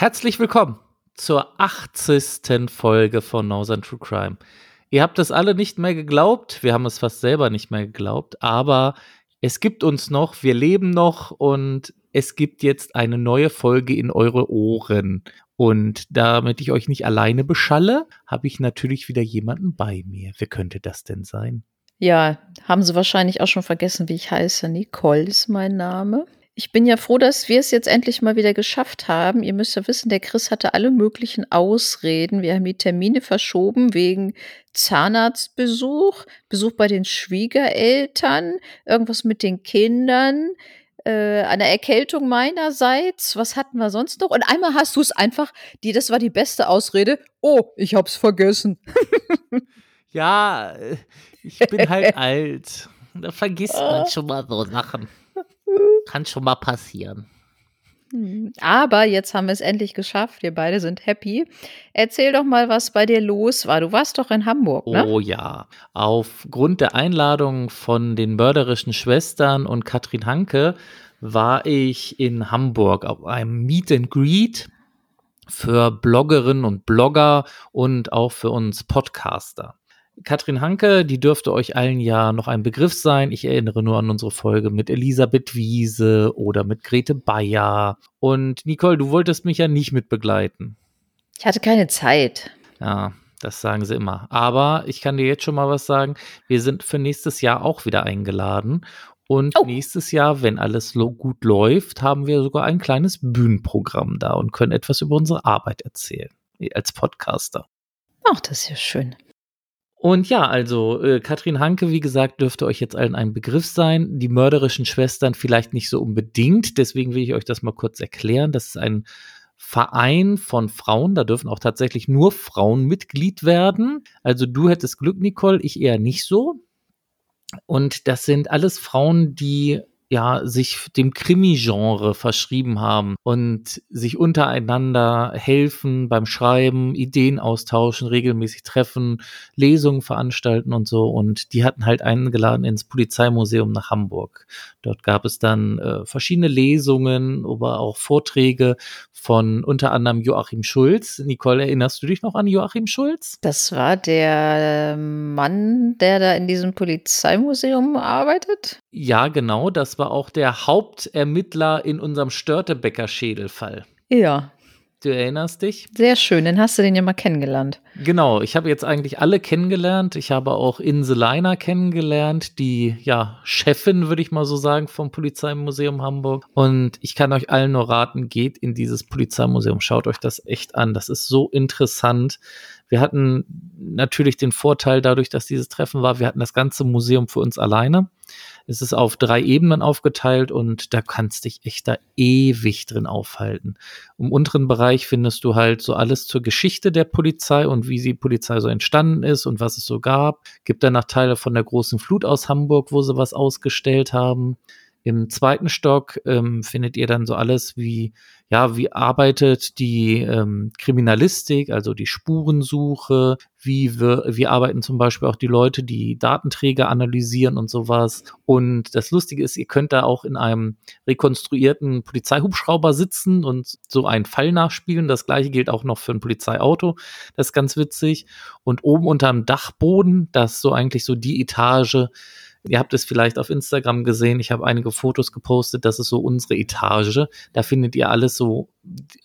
Herzlich willkommen zur 80. Folge von Northern True Crime. Ihr habt es alle nicht mehr geglaubt, wir haben es fast selber nicht mehr geglaubt, aber es gibt uns noch, wir leben noch und es gibt jetzt eine neue Folge in eure Ohren. Und damit ich euch nicht alleine beschalle, habe ich natürlich wieder jemanden bei mir. Wer könnte das denn sein? Ja, haben Sie wahrscheinlich auch schon vergessen, wie ich heiße. Nicole ist mein Name. Ich bin ja froh, dass wir es jetzt endlich mal wieder geschafft haben. Ihr müsst ja wissen, der Chris hatte alle möglichen Ausreden. Wir haben die Termine verschoben wegen Zahnarztbesuch, Besuch bei den Schwiegereltern, irgendwas mit den Kindern, äh, eine Erkältung meinerseits. Was hatten wir sonst noch? Und einmal hast du es einfach, die, das war die beste Ausrede. Oh, ich hab's vergessen. ja, äh, ich bin halt alt. Da vergisst man schon mal so Sachen. Kann schon mal passieren. Hm, aber jetzt haben wir es endlich geschafft. Wir beide sind happy. Erzähl doch mal, was bei dir los war. Du warst doch in Hamburg, ne? Oh ja. Aufgrund der Einladung von den mörderischen Schwestern und Katrin Hanke war ich in Hamburg auf einem Meet and Greet für Bloggerinnen und Blogger und auch für uns Podcaster. Katrin Hanke, die dürfte euch allen ja noch ein Begriff sein. Ich erinnere nur an unsere Folge mit Elisabeth Wiese oder mit Grete Bayer. Und Nicole, du wolltest mich ja nicht mit begleiten. Ich hatte keine Zeit. Ja, das sagen sie immer. Aber ich kann dir jetzt schon mal was sagen. Wir sind für nächstes Jahr auch wieder eingeladen. Und oh. nächstes Jahr, wenn alles gut läuft, haben wir sogar ein kleines Bühnenprogramm da und können etwas über unsere Arbeit erzählen. Als Podcaster. Ach, das ist ja schön. Und ja, also äh, Katrin Hanke, wie gesagt, dürfte euch jetzt allen ein Begriff sein. Die mörderischen Schwestern vielleicht nicht so unbedingt. Deswegen will ich euch das mal kurz erklären. Das ist ein Verein von Frauen. Da dürfen auch tatsächlich nur Frauen Mitglied werden. Also du hättest Glück, Nicole, ich eher nicht so. Und das sind alles Frauen, die ja, sich dem Krimi-Genre verschrieben haben und sich untereinander helfen beim Schreiben, Ideen austauschen, regelmäßig treffen, Lesungen veranstalten und so. Und die hatten halt eingeladen ins Polizeimuseum nach Hamburg. Dort gab es dann äh, verschiedene Lesungen, aber auch Vorträge von unter anderem Joachim Schulz. Nicole, erinnerst du dich noch an Joachim Schulz? Das war der Mann, der da in diesem Polizeimuseum arbeitet? Ja, genau. Das war auch der Hauptermittler in unserem Störtebecker-Schädelfall. Ja. Du erinnerst dich? Sehr schön, dann hast du den ja mal kennengelernt. Genau, ich habe jetzt eigentlich alle kennengelernt. Ich habe auch Inseleiner kennengelernt, die ja Chefin, würde ich mal so sagen, vom Polizeimuseum Hamburg. Und ich kann euch allen nur raten, geht in dieses Polizeimuseum, schaut euch das echt an. Das ist so interessant. Wir hatten natürlich den Vorteil dadurch, dass dieses Treffen war, wir hatten das ganze Museum für uns alleine. Es ist auf drei Ebenen aufgeteilt und da kannst dich echt da ewig drin aufhalten. Im unteren Bereich findest du halt so alles zur Geschichte der Polizei und wie die Polizei so entstanden ist und was es so gab. Gibt danach Teile von der großen Flut aus Hamburg, wo sie was ausgestellt haben. Im zweiten Stock ähm, findet ihr dann so alles wie, ja, wie arbeitet die ähm, Kriminalistik, also die Spurensuche, wie, wir, wie arbeiten zum Beispiel auch die Leute, die Datenträger analysieren und sowas. Und das Lustige ist, ihr könnt da auch in einem rekonstruierten Polizeihubschrauber sitzen und so einen Fall nachspielen. Das gleiche gilt auch noch für ein Polizeiauto. Das ist ganz witzig. Und oben unterm Dachboden, das ist so eigentlich so die Etage, Ihr habt es vielleicht auf Instagram gesehen. Ich habe einige Fotos gepostet. Das ist so unsere Etage. Da findet ihr alles so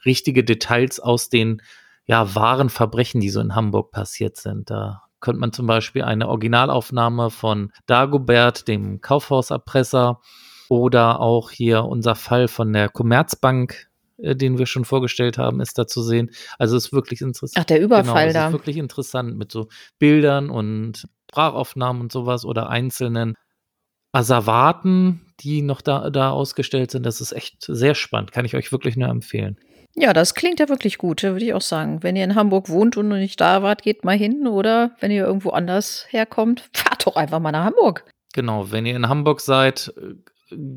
richtige Details aus den ja, wahren Verbrechen, die so in Hamburg passiert sind. Da könnte man zum Beispiel eine Originalaufnahme von Dagobert, dem Kaufhauserpresser, oder auch hier unser Fall von der Commerzbank, den wir schon vorgestellt haben, ist da zu sehen. Also es ist wirklich interessant. Ach, der Überfall genau, da. ist wirklich interessant mit so Bildern und Sprachaufnahmen und sowas oder einzelnen Asservaten, die noch da, da ausgestellt sind. Das ist echt sehr spannend. Kann ich euch wirklich nur empfehlen. Ja, das klingt ja wirklich gut, würde ich auch sagen. Wenn ihr in Hamburg wohnt und noch nicht da wart, geht mal hin. Oder wenn ihr irgendwo anders herkommt, fahrt doch einfach mal nach Hamburg. Genau, wenn ihr in Hamburg seid,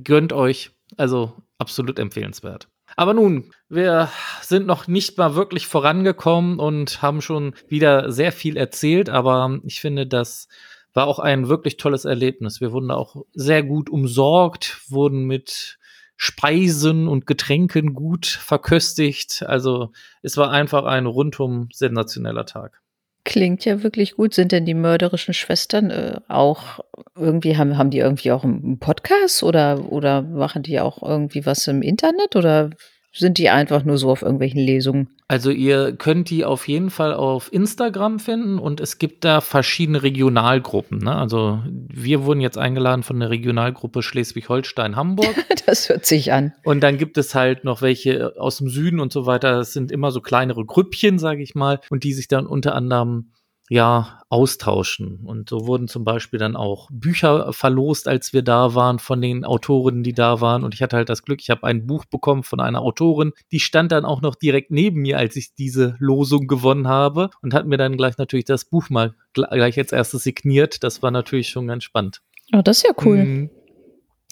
gönnt euch. Also absolut empfehlenswert. Aber nun, wir sind noch nicht mal wirklich vorangekommen und haben schon wieder sehr viel erzählt, aber ich finde, das war auch ein wirklich tolles Erlebnis. Wir wurden auch sehr gut umsorgt, wurden mit Speisen und Getränken gut verköstigt. Also es war einfach ein rundum sensationeller Tag. Klingt ja wirklich gut. Sind denn die mörderischen Schwestern äh, auch irgendwie, haben, haben die irgendwie auch einen Podcast oder, oder machen die auch irgendwie was im Internet oder sind die einfach nur so auf irgendwelchen Lesungen? Also ihr könnt die auf jeden Fall auf Instagram finden und es gibt da verschiedene Regionalgruppen. Ne? Also wir wurden jetzt eingeladen von der Regionalgruppe Schleswig-Holstein-Hamburg. das hört sich an. Und dann gibt es halt noch welche aus dem Süden und so weiter. Das sind immer so kleinere Grüppchen, sage ich mal, und die sich dann unter anderem ja, austauschen. Und so wurden zum Beispiel dann auch Bücher verlost, als wir da waren, von den Autorinnen, die da waren. Und ich hatte halt das Glück, ich habe ein Buch bekommen von einer Autorin, die stand dann auch noch direkt neben mir, als ich diese Losung gewonnen habe und hat mir dann gleich natürlich das Buch mal gleich als erstes signiert. Das war natürlich schon ganz spannend. Oh, das ist ja cool. Mhm.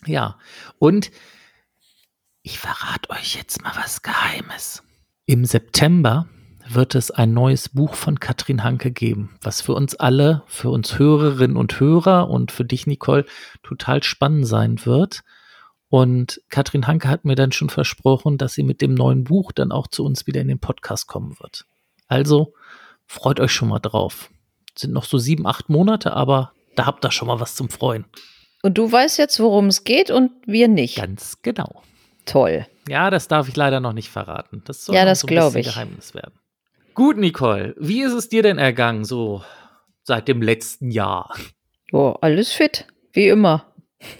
Ja, und ich verrate euch jetzt mal was Geheimes. Im September wird es ein neues Buch von Katrin Hanke geben, was für uns alle, für uns Hörerinnen und Hörer und für dich, Nicole, total spannend sein wird. Und Katrin Hanke hat mir dann schon versprochen, dass sie mit dem neuen Buch dann auch zu uns wieder in den Podcast kommen wird. Also freut euch schon mal drauf. Sind noch so sieben, acht Monate, aber da habt ihr schon mal was zum Freuen. Und du weißt jetzt, worum es geht und wir nicht. Ganz genau. Toll. Ja, das darf ich leider noch nicht verraten. Das soll ja, das so ein bisschen ich. Geheimnis werden. Gut, Nicole, wie ist es dir denn ergangen, so seit dem letzten Jahr? Oh, alles fit, wie immer.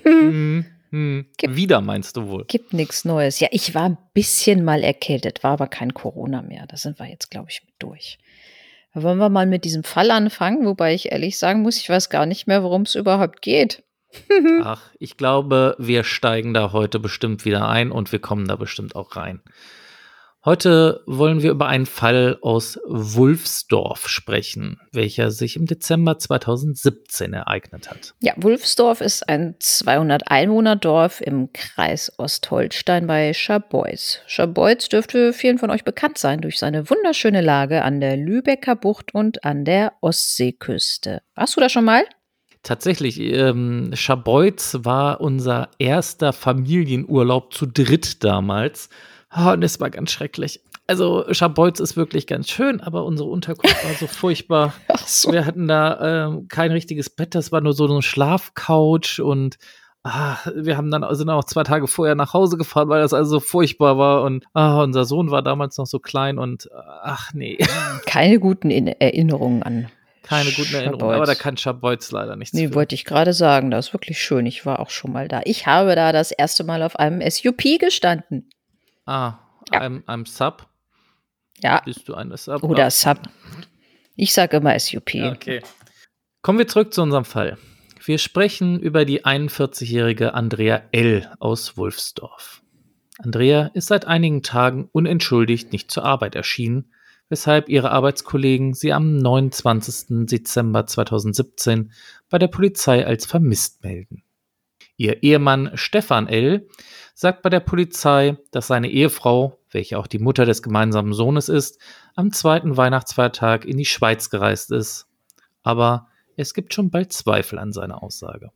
hm, hm. Gibt, Wieder meinst du wohl? Gibt nichts Neues. Ja, ich war ein bisschen mal erkältet, war aber kein Corona mehr. Da sind wir jetzt, glaube ich, mit durch. wollen wir mal mit diesem Fall anfangen, wobei ich ehrlich sagen muss, ich weiß gar nicht mehr, worum es überhaupt geht. Ach, ich glaube, wir steigen da heute bestimmt wieder ein und wir kommen da bestimmt auch rein. Heute wollen wir über einen Fall aus Wulfsdorf sprechen, welcher sich im Dezember 2017 ereignet hat. Ja, Wulfsdorf ist ein 200-Einwohner-Dorf im Kreis Ostholstein bei Scharbeutz. Scharbeutz dürfte vielen von euch bekannt sein durch seine wunderschöne Lage an der Lübecker Bucht und an der Ostseeküste. Warst du da schon mal? Tatsächlich, ähm, Scharbeutz war unser erster Familienurlaub zu dritt damals. Oh, und es war ganz schrecklich. Also Scharbeutz ist wirklich ganz schön, aber unsere Unterkunft war so furchtbar. Ach so. Wir hatten da ähm, kein richtiges Bett, das war nur so eine Schlafcouch und ah, wir haben dann sind auch zwei Tage vorher nach Hause gefahren, weil das also so furchtbar war und ah, unser Sohn war damals noch so klein und ach nee. Keine guten Erinnerungen an. Keine guten Erinnerungen, aber da kann Scharbeutz leider nichts. Nee, für. wollte ich gerade sagen, das ist wirklich schön. Ich war auch schon mal da. Ich habe da das erste Mal auf einem SUP gestanden. Ah, ja. I'm, I'm Sub. Ja. Bist du eine Sub? Oder Sub. Ich sage immer SUP. Okay. Kommen wir zurück zu unserem Fall. Wir sprechen über die 41-jährige Andrea L. aus Wulfsdorf. Andrea ist seit einigen Tagen unentschuldigt nicht zur Arbeit erschienen, weshalb ihre Arbeitskollegen sie am 29. Dezember 2017 bei der Polizei als vermisst melden. Ihr Ehemann Stefan L sagt bei der Polizei, dass seine Ehefrau, welche auch die Mutter des gemeinsamen Sohnes ist, am zweiten Weihnachtsfeiertag in die Schweiz gereist ist. Aber es gibt schon bald Zweifel an seiner Aussage.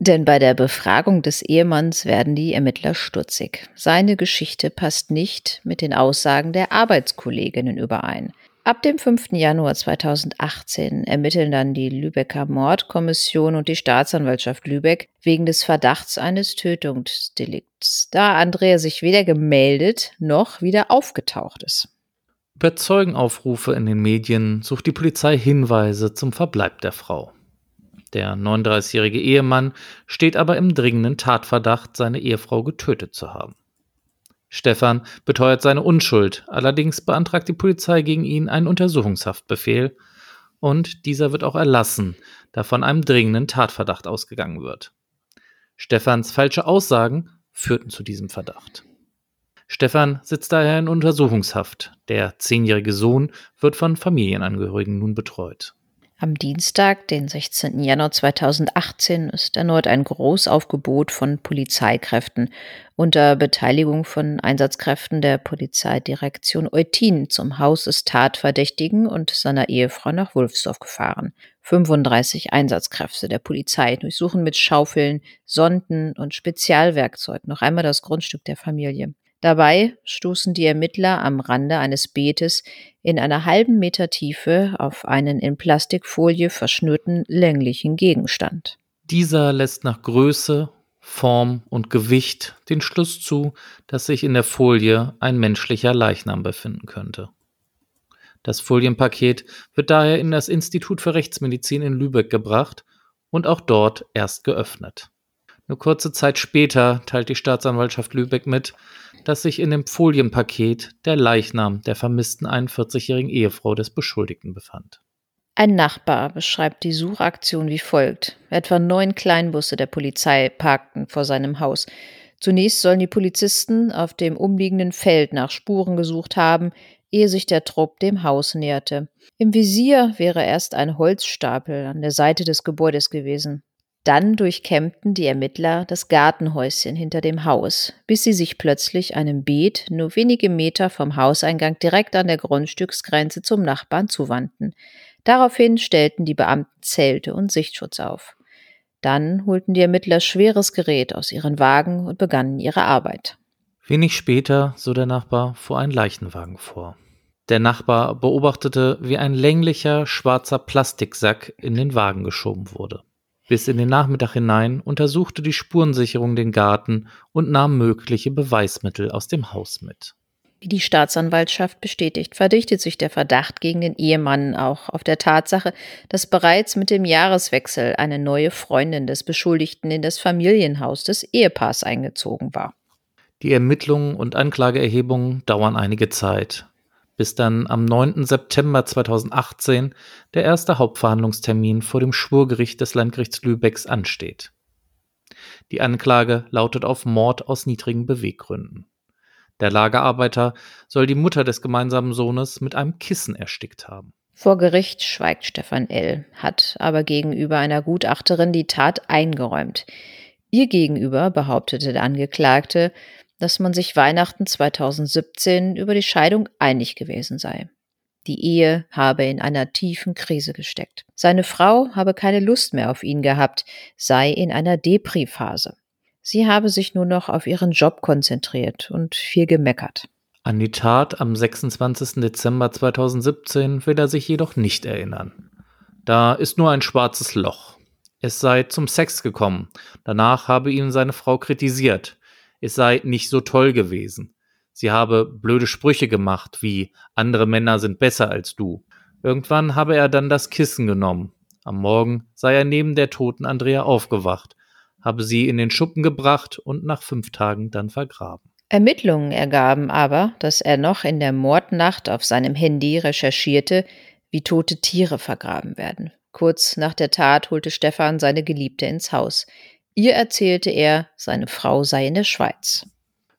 Denn bei der Befragung des Ehemanns werden die Ermittler stutzig. Seine Geschichte passt nicht mit den Aussagen der Arbeitskolleginnen überein. Ab dem 5. Januar 2018 ermitteln dann die Lübecker Mordkommission und die Staatsanwaltschaft Lübeck wegen des Verdachts eines Tötungsdelikts, da Andrea sich weder gemeldet noch wieder aufgetaucht ist. Über Zeugenaufrufe in den Medien sucht die Polizei Hinweise zum Verbleib der Frau. Der 39-jährige Ehemann steht aber im dringenden Tatverdacht, seine Ehefrau getötet zu haben. Stefan beteuert seine Unschuld, allerdings beantragt die Polizei gegen ihn einen Untersuchungshaftbefehl und dieser wird auch erlassen, da von einem dringenden Tatverdacht ausgegangen wird. Stefans falsche Aussagen führten zu diesem Verdacht. Stefan sitzt daher in Untersuchungshaft. Der zehnjährige Sohn wird von Familienangehörigen nun betreut. Am Dienstag, den 16. Januar 2018, ist erneut ein Großaufgebot von Polizeikräften unter Beteiligung von Einsatzkräften der Polizeidirektion Eutin zum Haus des Tatverdächtigen und seiner Ehefrau nach Wulfsdorf gefahren. 35 Einsatzkräfte der Polizei durchsuchen mit Schaufeln, Sonden und Spezialwerkzeug noch einmal das Grundstück der Familie. Dabei stoßen die Ermittler am Rande eines Beetes in einer halben Meter Tiefe auf einen in Plastikfolie verschnürten länglichen Gegenstand. Dieser lässt nach Größe, Form und Gewicht den Schluss zu, dass sich in der Folie ein menschlicher Leichnam befinden könnte. Das Folienpaket wird daher in das Institut für Rechtsmedizin in Lübeck gebracht und auch dort erst geöffnet. Nur kurze Zeit später teilt die Staatsanwaltschaft Lübeck mit, dass sich in dem Folienpaket der Leichnam der vermissten 41-jährigen Ehefrau des Beschuldigten befand. Ein Nachbar beschreibt die Suchaktion wie folgt. Etwa neun Kleinbusse der Polizei parkten vor seinem Haus. Zunächst sollen die Polizisten auf dem umliegenden Feld nach Spuren gesucht haben, ehe sich der Trupp dem Haus näherte. Im Visier wäre erst ein Holzstapel an der Seite des Gebäudes gewesen. Dann durchkämmten die Ermittler das Gartenhäuschen hinter dem Haus, bis sie sich plötzlich einem Beet nur wenige Meter vom Hauseingang direkt an der Grundstücksgrenze zum Nachbarn zuwandten. Daraufhin stellten die Beamten Zelte und Sichtschutz auf. Dann holten die Ermittler schweres Gerät aus ihren Wagen und begannen ihre Arbeit. Wenig später, so der Nachbar, fuhr ein Leichenwagen vor. Der Nachbar beobachtete, wie ein länglicher schwarzer Plastiksack in den Wagen geschoben wurde. Bis in den Nachmittag hinein untersuchte die Spurensicherung den Garten und nahm mögliche Beweismittel aus dem Haus mit. Wie die Staatsanwaltschaft bestätigt, verdichtet sich der Verdacht gegen den Ehemann auch auf der Tatsache, dass bereits mit dem Jahreswechsel eine neue Freundin des Beschuldigten in das Familienhaus des Ehepaars eingezogen war. Die Ermittlungen und Anklageerhebungen dauern einige Zeit bis dann am 9. September 2018 der erste Hauptverhandlungstermin vor dem Schwurgericht des Landgerichts Lübecks ansteht. Die Anklage lautet auf Mord aus niedrigen Beweggründen. Der Lagerarbeiter soll die Mutter des gemeinsamen Sohnes mit einem Kissen erstickt haben. Vor Gericht schweigt Stefan L., hat aber gegenüber einer Gutachterin die Tat eingeräumt. Ihr gegenüber behauptete der Angeklagte, dass man sich Weihnachten 2017 über die Scheidung einig gewesen sei. Die Ehe habe in einer tiefen Krise gesteckt. Seine Frau habe keine Lust mehr auf ihn gehabt, sei in einer Depri-Phase. Sie habe sich nur noch auf ihren Job konzentriert und viel gemeckert. An die Tat am 26. Dezember 2017 will er sich jedoch nicht erinnern. Da ist nur ein schwarzes Loch. Es sei zum Sex gekommen. Danach habe ihn seine Frau kritisiert es sei nicht so toll gewesen. Sie habe blöde Sprüche gemacht, wie andere Männer sind besser als du. Irgendwann habe er dann das Kissen genommen. Am Morgen sei er neben der toten Andrea aufgewacht, habe sie in den Schuppen gebracht und nach fünf Tagen dann vergraben. Ermittlungen ergaben aber, dass er noch in der Mordnacht auf seinem Handy recherchierte, wie tote Tiere vergraben werden. Kurz nach der Tat holte Stefan seine Geliebte ins Haus. Ihr erzählte er, seine Frau sei in der Schweiz.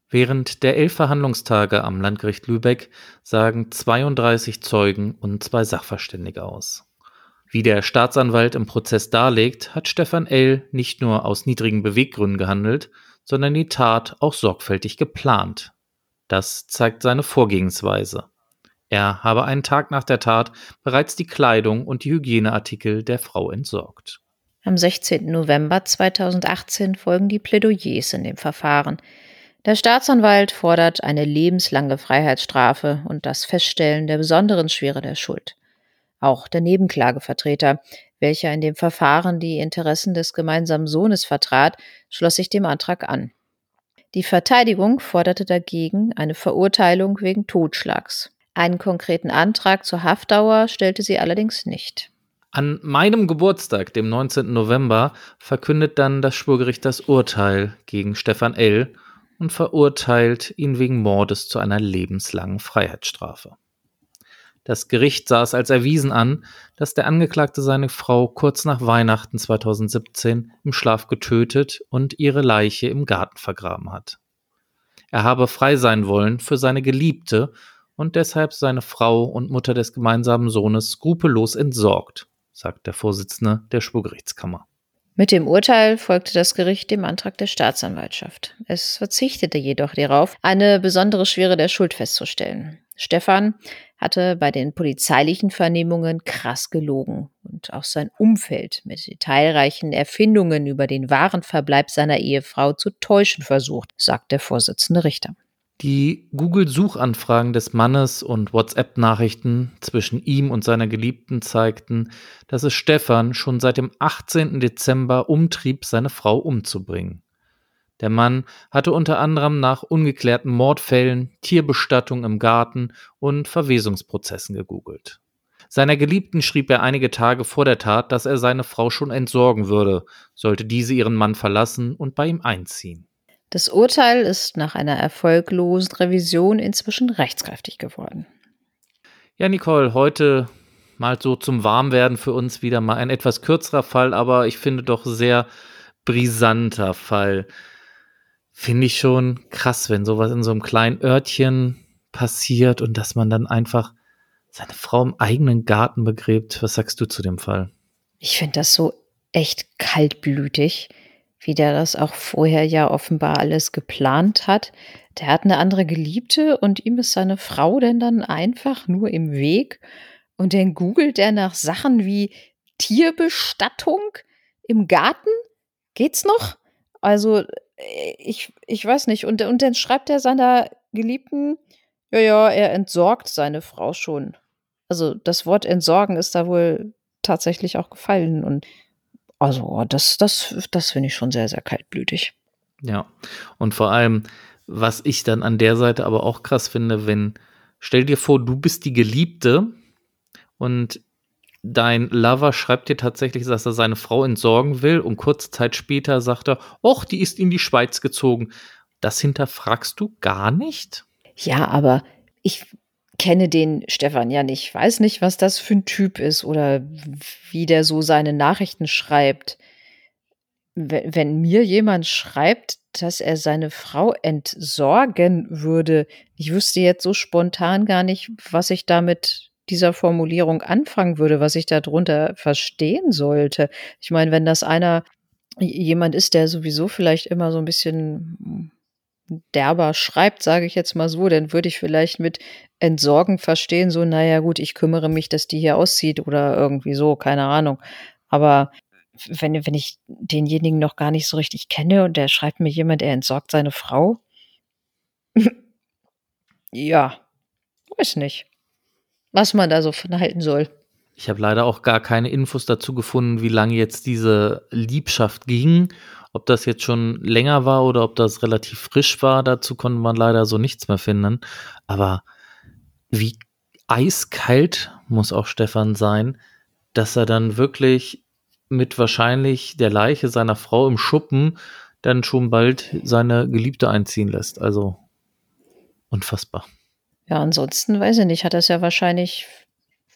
Während der elf Verhandlungstage am Landgericht Lübeck sagen 32 Zeugen und zwei Sachverständige aus. Wie der Staatsanwalt im Prozess darlegt, hat Stefan L. nicht nur aus niedrigen Beweggründen gehandelt, sondern die Tat auch sorgfältig geplant. Das zeigt seine Vorgehensweise. Er habe einen Tag nach der Tat bereits die Kleidung und die Hygieneartikel der Frau entsorgt. Am 16. November 2018 folgen die Plädoyers in dem Verfahren. Der Staatsanwalt fordert eine lebenslange Freiheitsstrafe und das Feststellen der besonderen Schwere der Schuld. Auch der Nebenklagevertreter, welcher in dem Verfahren die Interessen des gemeinsamen Sohnes vertrat, schloss sich dem Antrag an. Die Verteidigung forderte dagegen eine Verurteilung wegen Totschlags. Einen konkreten Antrag zur Haftdauer stellte sie allerdings nicht. An meinem Geburtstag, dem 19. November, verkündet dann das Schwurgericht das Urteil gegen Stefan L. und verurteilt ihn wegen Mordes zu einer lebenslangen Freiheitsstrafe. Das Gericht sah es als erwiesen an, dass der Angeklagte seine Frau kurz nach Weihnachten 2017 im Schlaf getötet und ihre Leiche im Garten vergraben hat. Er habe frei sein wollen für seine Geliebte und deshalb seine Frau und Mutter des gemeinsamen Sohnes skrupellos entsorgt sagt der Vorsitzende der Schwurgerichtskammer. Mit dem Urteil folgte das Gericht dem Antrag der Staatsanwaltschaft. Es verzichtete jedoch darauf, eine besondere Schwere der Schuld festzustellen. Stefan hatte bei den polizeilichen Vernehmungen krass gelogen und auch sein Umfeld mit detailreichen Erfindungen über den wahren Verbleib seiner Ehefrau zu täuschen versucht, sagt der Vorsitzende Richter. Die Google-Suchanfragen des Mannes und WhatsApp-Nachrichten zwischen ihm und seiner Geliebten zeigten, dass es Stefan schon seit dem 18. Dezember umtrieb, seine Frau umzubringen. Der Mann hatte unter anderem nach ungeklärten Mordfällen, Tierbestattung im Garten und Verwesungsprozessen gegoogelt. Seiner Geliebten schrieb er einige Tage vor der Tat, dass er seine Frau schon entsorgen würde, sollte diese ihren Mann verlassen und bei ihm einziehen. Das Urteil ist nach einer erfolglosen Revision inzwischen rechtskräftig geworden. Ja, Nicole, heute mal so zum Warmwerden für uns wieder mal ein etwas kürzerer Fall, aber ich finde doch sehr brisanter Fall. Finde ich schon krass, wenn sowas in so einem kleinen Örtchen passiert und dass man dann einfach seine Frau im eigenen Garten begräbt. Was sagst du zu dem Fall? Ich finde das so echt kaltblütig wie der das auch vorher ja offenbar alles geplant hat. Der hat eine andere Geliebte und ihm ist seine Frau denn dann einfach nur im Weg. Und dann googelt er nach Sachen wie Tierbestattung im Garten. Geht's noch? Also, äh, ich, ich weiß nicht. Und, und dann schreibt er seiner Geliebten, ja, ja, er entsorgt seine Frau schon. Also, das Wort entsorgen ist da wohl tatsächlich auch gefallen. Und also, das, das, das finde ich schon sehr, sehr kaltblütig. Ja, und vor allem, was ich dann an der Seite aber auch krass finde, wenn, stell dir vor, du bist die Geliebte und dein Lover schreibt dir tatsächlich, dass er seine Frau entsorgen will und kurze Zeit später sagt er, och, die ist in die Schweiz gezogen. Das hinterfragst du gar nicht? Ja, aber ich kenne den Stefan ja nicht, weiß nicht, was das für ein Typ ist oder wie der so seine Nachrichten schreibt. Wenn mir jemand schreibt, dass er seine Frau entsorgen würde, ich wüsste jetzt so spontan gar nicht, was ich damit dieser Formulierung anfangen würde, was ich darunter verstehen sollte. Ich meine, wenn das einer jemand ist, der sowieso vielleicht immer so ein bisschen derber schreibt, sage ich jetzt mal so, dann würde ich vielleicht mit entsorgen verstehen, so, naja, gut, ich kümmere mich, dass die hier aussieht oder irgendwie so, keine Ahnung. Aber wenn, wenn ich denjenigen noch gar nicht so richtig kenne und der schreibt mir jemand, er entsorgt seine Frau, ja, weiß nicht, was man da so von halten soll. Ich habe leider auch gar keine Infos dazu gefunden, wie lange jetzt diese Liebschaft ging ob das jetzt schon länger war oder ob das relativ frisch war, dazu konnte man leider so nichts mehr finden. Aber wie eiskalt muss auch Stefan sein, dass er dann wirklich mit wahrscheinlich der Leiche seiner Frau im Schuppen dann schon bald seine Geliebte einziehen lässt. Also unfassbar. Ja, ansonsten weiß ich nicht, hat er es ja wahrscheinlich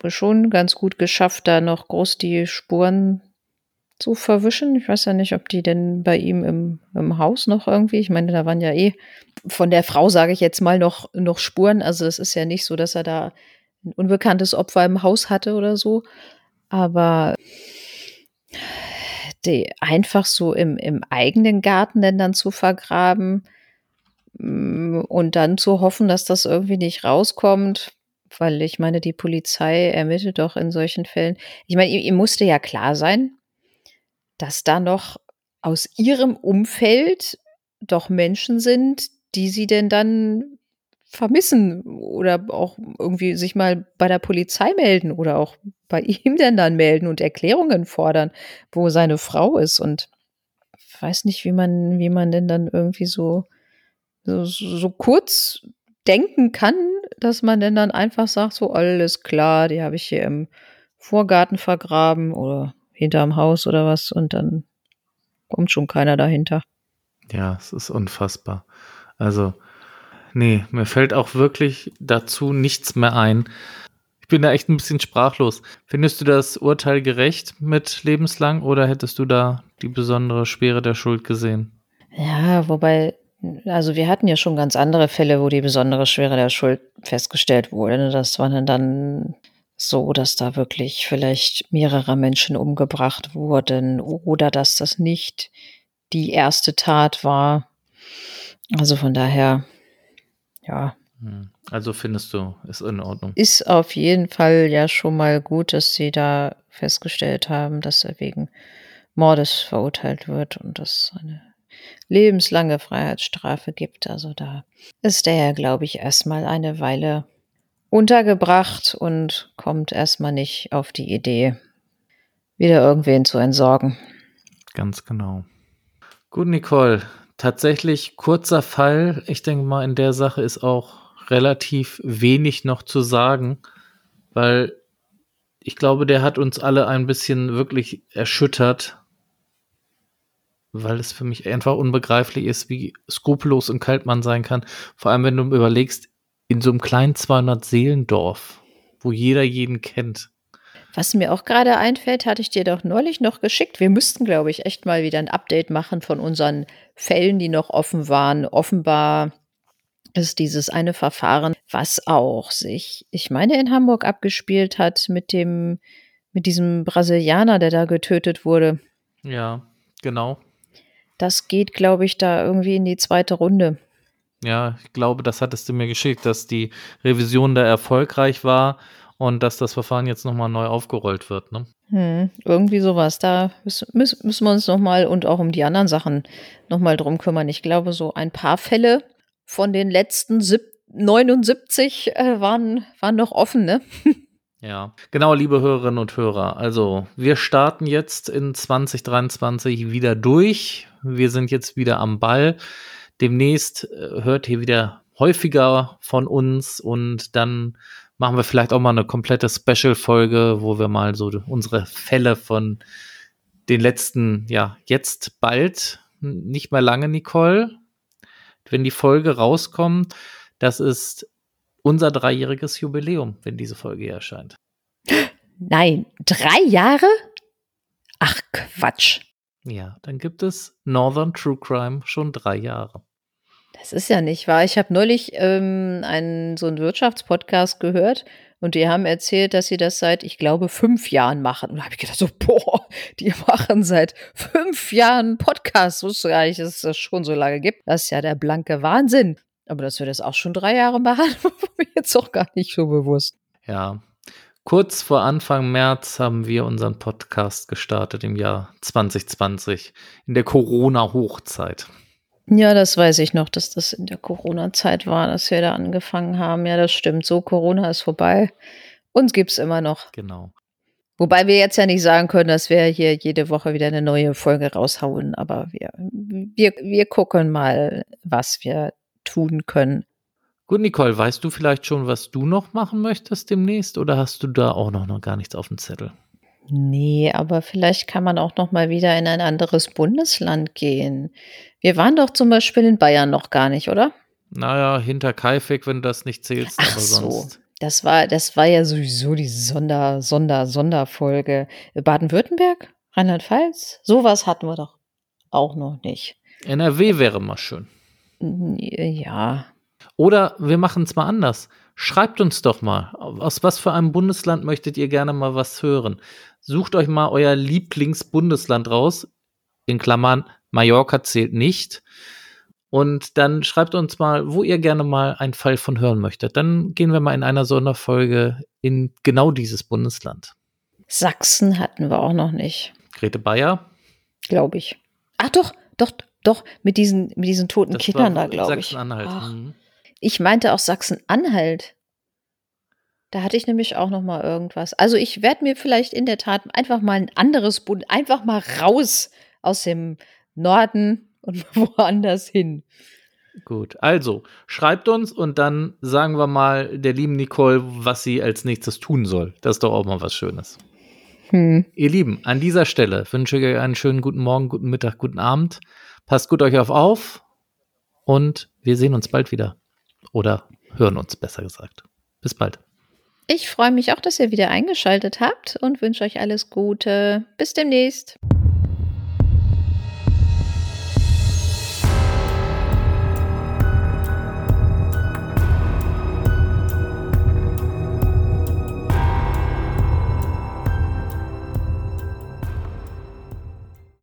schon ganz gut geschafft, da noch groß die Spuren zu verwischen. Ich weiß ja nicht, ob die denn bei ihm im, im Haus noch irgendwie, ich meine, da waren ja eh von der Frau, sage ich jetzt mal, noch, noch Spuren. Also es ist ja nicht so, dass er da ein unbekanntes Opfer im Haus hatte oder so. Aber die einfach so im, im eigenen Garten denn dann zu vergraben mm, und dann zu hoffen, dass das irgendwie nicht rauskommt, weil ich meine, die Polizei ermittelt doch in solchen Fällen. Ich meine, ihm, ihm musste ja klar sein, dass da noch aus ihrem Umfeld doch Menschen sind, die sie denn dann vermissen oder auch irgendwie sich mal bei der Polizei melden oder auch bei ihm denn dann melden und Erklärungen fordern, wo seine Frau ist. Und ich weiß nicht, wie man, wie man denn dann irgendwie so, so, so kurz denken kann, dass man denn dann einfach sagt, so alles klar, die habe ich hier im Vorgarten vergraben oder hinterm Haus oder was und dann kommt schon keiner dahinter. Ja, es ist unfassbar. Also, nee, mir fällt auch wirklich dazu nichts mehr ein. Ich bin da echt ein bisschen sprachlos. Findest du das Urteil gerecht mit lebenslang oder hättest du da die besondere Schwere der Schuld gesehen? Ja, wobei, also wir hatten ja schon ganz andere Fälle, wo die besondere Schwere der Schuld festgestellt wurde. Ne? Das waren dann so, dass da wirklich vielleicht mehrere Menschen umgebracht wurden oder dass das nicht die erste Tat war. Also von daher, ja, Hm. Also findest du, ist in Ordnung. Ist auf jeden Fall ja schon mal gut, dass sie da festgestellt haben, dass er wegen Mordes verurteilt wird und dass eine lebenslange Freiheitsstrafe gibt. Also da ist er ja, glaube ich, erstmal eine Weile untergebracht und kommt erstmal nicht auf die Idee, wieder irgendwen zu entsorgen. Ganz genau. Gut, Nicole. Tatsächlich kurzer Fall. Ich denke mal, in der Sache ist auch relativ wenig noch zu sagen, weil ich glaube, der hat uns alle ein bisschen wirklich erschüttert, weil es für mich einfach unbegreiflich ist, wie skrupellos und kalt man sein kann. Vor allem, wenn du überlegst, in so einem kleinen 200-Seelendorf, wo jeder jeden kennt. Was mir auch gerade einfällt, hatte ich dir doch neulich noch geschickt. Wir müssten, glaube ich, echt mal wieder ein Update machen von unseren Fällen, die noch offen waren. Offenbar ist dieses eine Verfahren, was auch sich, ich meine, in Hamburg abgespielt hat mit dem, mit diesem Brasilianer, der da getötet wurde. Ja, genau. Das geht, glaube ich, da irgendwie in die zweite Runde. Ja, ich glaube, das hattest du mir geschickt, dass die Revision da erfolgreich war und dass das Verfahren jetzt nochmal neu aufgerollt wird. Ne? Hm, irgendwie sowas. Da müssen, müssen wir uns nochmal und auch um die anderen Sachen nochmal drum kümmern. Ich glaube, so ein paar Fälle von den letzten 79 äh, waren, waren noch offen, ne? Ja, genau, liebe Hörerinnen und Hörer. Also, wir starten jetzt in 2023 wieder durch. Wir sind jetzt wieder am Ball. Demnächst äh, hört ihr wieder häufiger von uns und dann machen wir vielleicht auch mal eine komplette Special-Folge, wo wir mal so unsere Fälle von den letzten, ja, jetzt bald, nicht mehr lange, Nicole, wenn die Folge rauskommt, das ist unser dreijähriges Jubiläum, wenn diese Folge erscheint. Nein, drei Jahre? Ach Quatsch. Ja, dann gibt es Northern True Crime schon drei Jahre. Das ist ja nicht wahr. Ich habe neulich ähm, einen so einen Wirtschaftspodcast gehört und die haben erzählt, dass sie das seit, ich glaube, fünf Jahren machen. Und da habe ich gedacht, so, boah, die machen seit fünf Jahren Podcasts. Wusste gar nicht, dass es das schon so lange gibt. Das ist ja der blanke Wahnsinn. Aber dass wir das auch schon drei Jahre machen, war mir jetzt auch gar nicht so bewusst. Ja. Kurz vor Anfang März haben wir unseren Podcast gestartet im Jahr 2020, in der Corona-Hochzeit. Ja, das weiß ich noch, dass das in der Corona-Zeit war, dass wir da angefangen haben. Ja, das stimmt. So, Corona ist vorbei. Uns gibt es immer noch. Genau. Wobei wir jetzt ja nicht sagen können, dass wir hier jede Woche wieder eine neue Folge raushauen, aber wir, wir, wir gucken mal, was wir tun können. Gut, Nicole, weißt du vielleicht schon, was du noch machen möchtest demnächst oder hast du da auch noch, noch gar nichts auf dem Zettel? Nee, aber vielleicht kann man auch noch mal wieder in ein anderes Bundesland gehen. Wir waren doch zum Beispiel in Bayern noch gar nicht, oder? Naja, hinter Kaifek, wenn du das nicht zählst, Ach aber so. sonst. Das war, das war ja sowieso die Sonder, Sonder, Sonderfolge. Baden-Württemberg? Rheinland-Pfalz? Sowas hatten wir doch auch noch nicht. NRW wäre mal schön. Ja. Oder wir machen es mal anders. Schreibt uns doch mal, aus was für einem Bundesland möchtet ihr gerne mal was hören? Sucht euch mal euer Lieblingsbundesland raus. In Klammern, Mallorca zählt nicht. Und dann schreibt uns mal, wo ihr gerne mal einen Fall von hören möchtet. Dann gehen wir mal in einer Sonderfolge in genau dieses Bundesland. Sachsen hatten wir auch noch nicht. Grete Bayer? Glaube ich. Ach doch, doch, doch, mit diesen, mit diesen toten Das Kindern da, glaube ich. Sachsen-Anhalt. Ach, Mhm. Ich meinte auch Sachsen-Anhalt. Da hatte ich nämlich auch noch mal irgendwas. Also ich werde mir vielleicht in der Tat einfach mal ein anderes Bund, einfach mal raus aus dem Norden und woanders hin. Gut, also schreibt uns und dann sagen wir mal der lieben Nicole, was sie als nächstes tun soll. Das ist doch auch mal was Schönes. Hm. Ihr Lieben, an dieser Stelle wünsche ich euch einen schönen guten Morgen, guten Mittag, guten Abend. Passt gut euch auf auf und wir sehen uns bald wieder. Oder hören uns, besser gesagt. Bis bald. Ich freue mich auch, dass ihr wieder eingeschaltet habt und wünsche euch alles Gute. Bis demnächst.